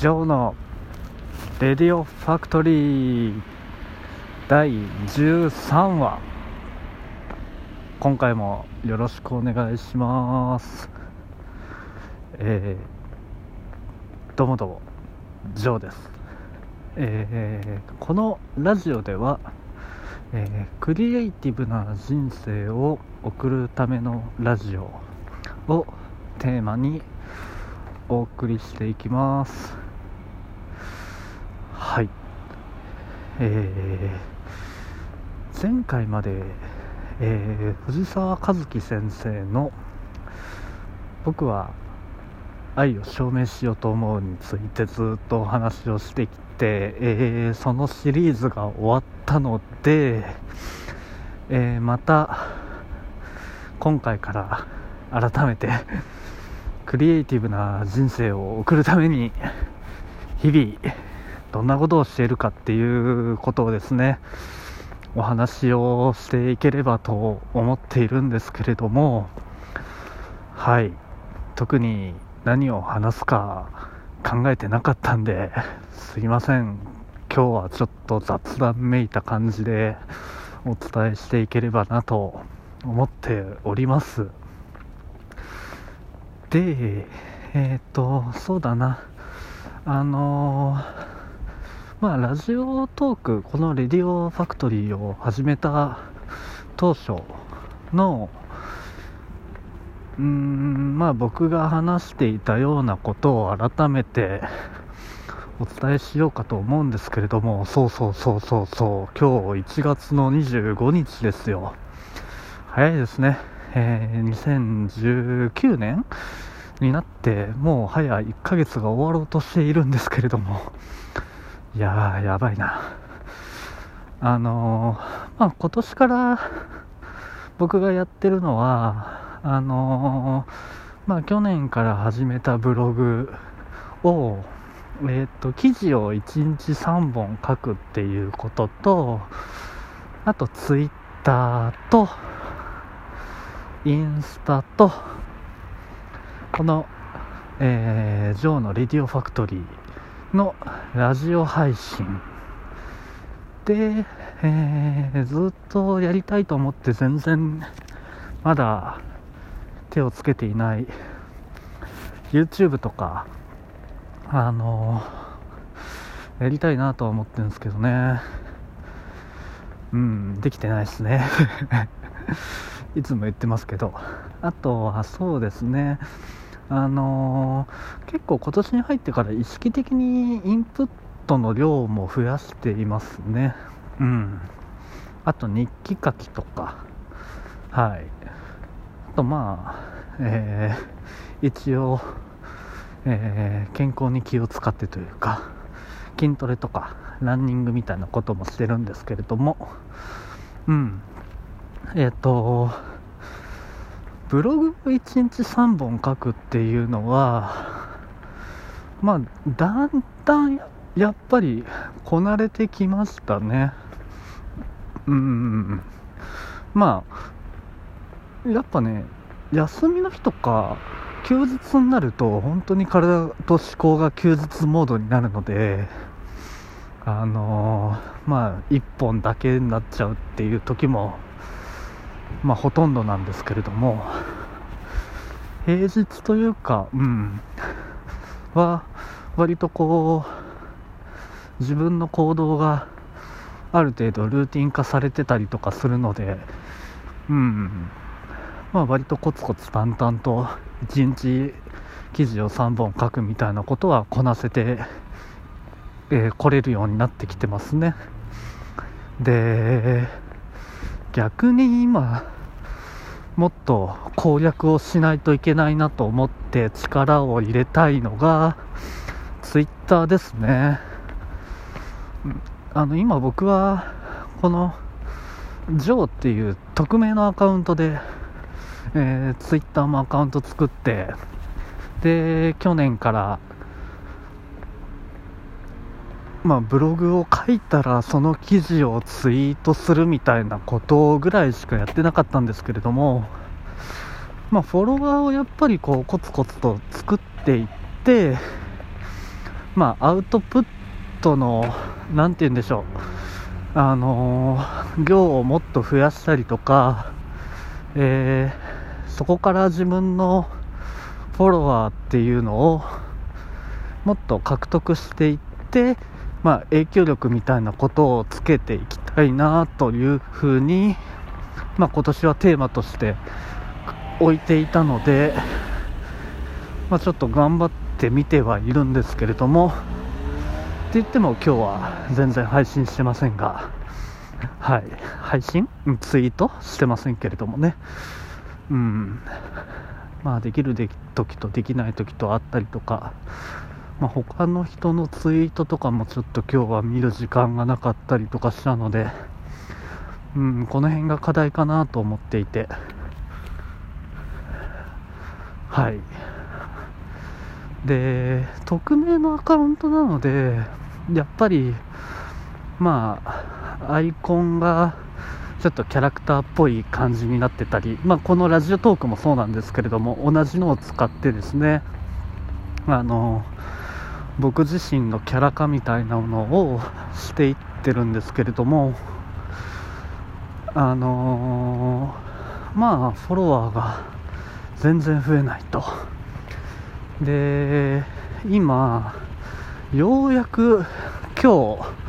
ジョーのレディオファクトリー第13話。今回もよろしくお願いします。えー、どうもどうもジョーです。えー、このラジオでは、えー、クリエイティブな人生を送るためのラジオをテーマにお送りしていきます。はい。えー、前回まで、えー、藤沢和樹先生の「僕は愛を証明しようと思う」についてずっとお話をしてきて、えー、そのシリーズが終わったので、えまた今回から改めてクリエイティブな人生を送るために日々どんなことをしているかっていうことをですねお話をしていければと思っているんですけれどもはい。特に何を話すか考えてなかったんですいません。今日はちょっと雑談めいた感じでお伝えしていければなと思っております。で、えっ、と、そうだな、あのー、まあ、ラジオトーク、このレディオファクトリーを始めた当初の、うーん、まあ、僕が話していたようなことを改めてお伝えしようかと思うんですけれども、そうそうそうそうそう、今日1月の25日ですよ。早いですね。えー、2019年になってもう早1ヶ月が終わろうとしているんですけれどもいやーやばいな。あのー、まあ今年から僕がやってるのはあのー、まあ去年から始めたブログをえっ、ー、と記事を1日3本書くっていうこととあとツイッターとインスタと、この、えー、ジョーのレディオファクトリーのラジオ配信。で、えー、ずっとやりたいと思って全然まだ手をつけていない YouTube とかあのー、やりたいなとは思ってるんですけどね。うんできてないですね。いつも言ってますけど。あとはそうですね。あのー、結構今年に入ってから意識的にインプットの量も増やしていますね。うん。あと日記書きとか。はい。あとまあえー、一応、えー、健康に気を使ってというか筋トレとかランニングみたいなこともしてるんですけれども。うん。えっ、と、ブログを1日3本書くっていうのは、まあ、だんだんやっぱりこなれてきましたね。うん。まあ、やっぱね、休みの日とか、休日になると、本当に体と思考が休日モードになるので、あのー、まあ、1本だけになっちゃうっていう時もまあ、ほとんどなんですけれども平日というか、うん、は割とこう自分の行動がある程度ルーティン化されてたりとかするので、うん、まあ割とコツコツ淡々と1日記事を3本書くみたいなことはこなせて、えー、来れるようになってきてますね。で逆に今もっと攻略をしないといけないなと思って力を入れたいのがツイッターですね。あの今僕はこのジョーっていう匿名のアカウントで、えー、ツイッターもアカウント作ってで去年からまあ、ブログを書いたらその記事をツイートするみたいなことぐらいしかやってなかったんですけれども、まあ、フォロワーをやっぱりこうコツコツと作っていってまあ、アウトプットの、なんて言うんでしょう、あのー、量をもっと増やしたりとか、えー、そこから自分のフォロワーっていうのをもっと獲得していって、まあ、影響力みたいなことをつけていきたいなというふうに、まあ、今年はテーマとして置いていたので、まあ、ちょっと頑張ってみてはいるんですけれどもって言っても今日は全然配信してませんがはい配信？ツイートしてませんけれどもね。うん。まあできる時とできない時とあったりとかまあ、他の人のツイートとかもちょっと今日は見る時間がなかったりとかしたので、うん、この辺が課題かなと思っていて、はい。で、匿名のアカウントなので、やっぱり、まあ、アイコンがちょっとキャラクターっぽい感じになってたり、まあ、このラジオトークもそうなんですけれども、同じのを使ってですね、あの、僕自身のキャラ化みたいなものをしていってるんですけれどもあのー、まあフォロワーが全然増えないと。で今ようやく今日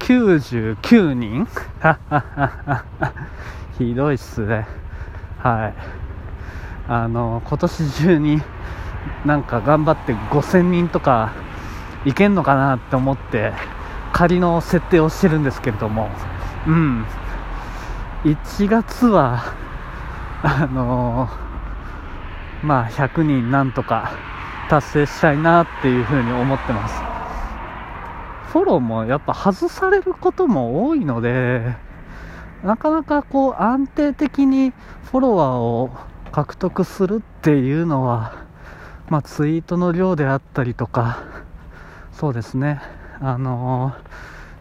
99人。ひどいっすね。はい。あの今年中になんか頑張って5000人とかいけんのかなって思って仮の設定をしてるんですけれども。うん。1月はあのー、まあ100人なんとか達成したいなっていうふうに思ってます。フォローもやっぱ外されることも多いのでなかなかこう安定的にフォロワーを獲得するっていうのは、まあ、ツイートの量であったりとかそうですね。あの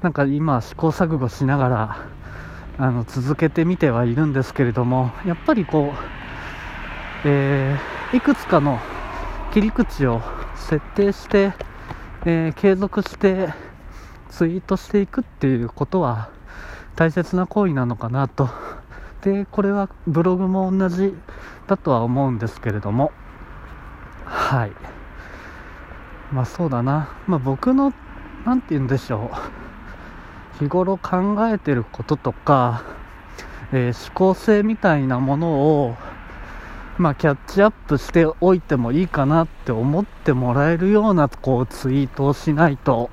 ー、なんか今試行錯誤しながらあの続けてみてはいるんですけれどもやっぱりこう、えー、いくつかの切り口を設定して、えー、継続してツイートしていくっていうことは大切な行為なのかなと。でこれはブログも同じだとは思うんですけれども。はい。まあそうだな、まあ、僕の何て言うんでしょう日頃考えてることとか、えー、思考性みたいなものをまあ、キャッチアップしておいてもいいかなって思ってもらえるようなこうツイートをしないと、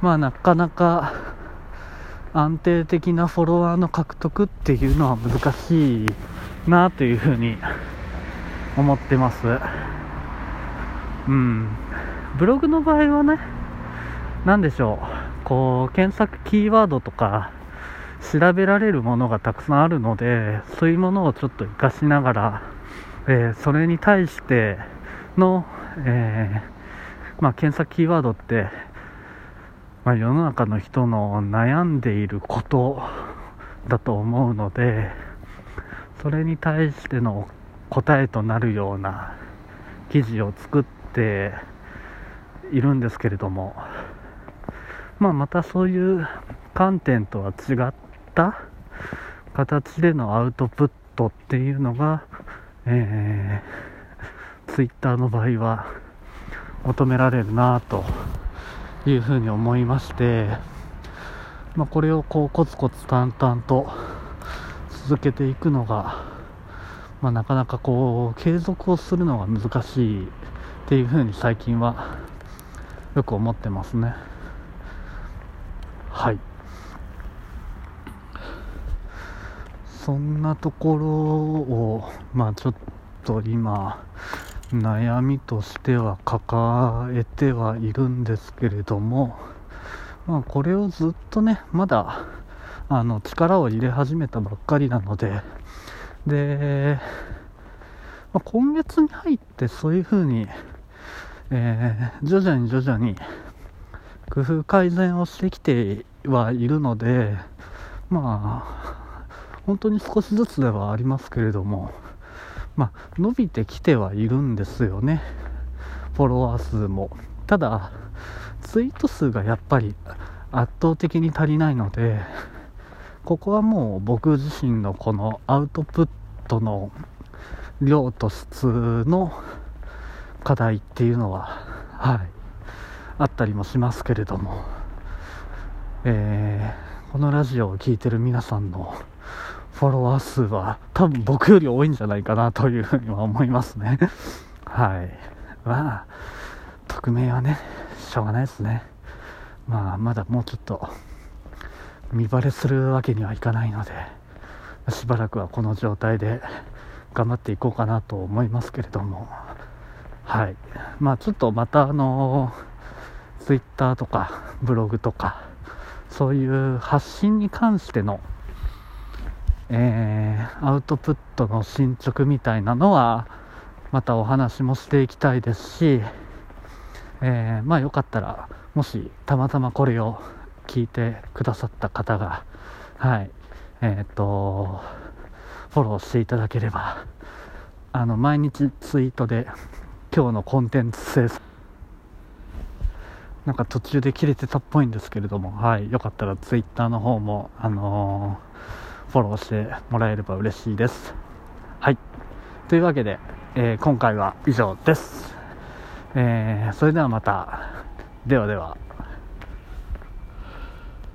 まあ、なかなか安定的なフォロワーの獲得っていうのは難しいなというふうに思ってます。うん。ブログの場合はね、何でしょう、こう、検索キーワードとか、調べられるものがたくさんあるので、そういうものをちょっと活かしながら、えー、それに対しての、えー、まあ、検索キーワードって、まあ、世の中の人の悩んでいることだと思うので、それに対しての答えとなるような記事を作って、いるんですけれども、まあ、またそういう観点とは違った形でのアウトプットっていうのが、えー、ツイッターの場合は求められるなというふうに思いまして、まあ、これをこうコツコツ淡々と続けていくのが、まあ、なかなかこう継続をするのが難しいっていうふうに最近はよく思ってますね。はい。そんなところをまあちょっと今悩みとしては抱えてはいるんですけれどもまあこれをずっとねまだあの力を入れ始めたばっかりなのでで、まあ、今月に入ってそういうふうにえー、徐々に徐々に工夫改善をしてきてはいるのでまあ本当に少しずつではありますけれどもまあ伸びてきてはいるんですよね。フォロワー数も。ただツイート数がやっぱり圧倒的に足りないのでここはもう僕自身のこのアウトプットの量と質の課題っていうのははいあったりもしますけれども、えー、このラジオを聴いてる皆さんのフォロワー数は多分僕より多いんじゃないかなというふうには思いますね。はい。まあ匿名はねしょうがないですね。まあまだもうちょっと見バレするわけにはいかないのでしばらくはこの状態で頑張っていこうかなと思いますけれども。はい。まあちょっとまたあのツイッターとかブログとかそういう発信に関してのえー、アウトプットの進捗みたいなのはまたお話もしていきたいですし、えー、まあよかったらもしたまたまこれを聞いてくださった方がはい。えっ、ー、とフォローしていただければあの毎日ツイートで今日のコンテンツ制作なんか途中で切れてたっぽいんですけれども、はい、よかったらツイッターの方も、あのー、フォローしてもらえれば嬉しいです。はい。というわけで、えー、今回は以上です。えー、それではまた。ではでは。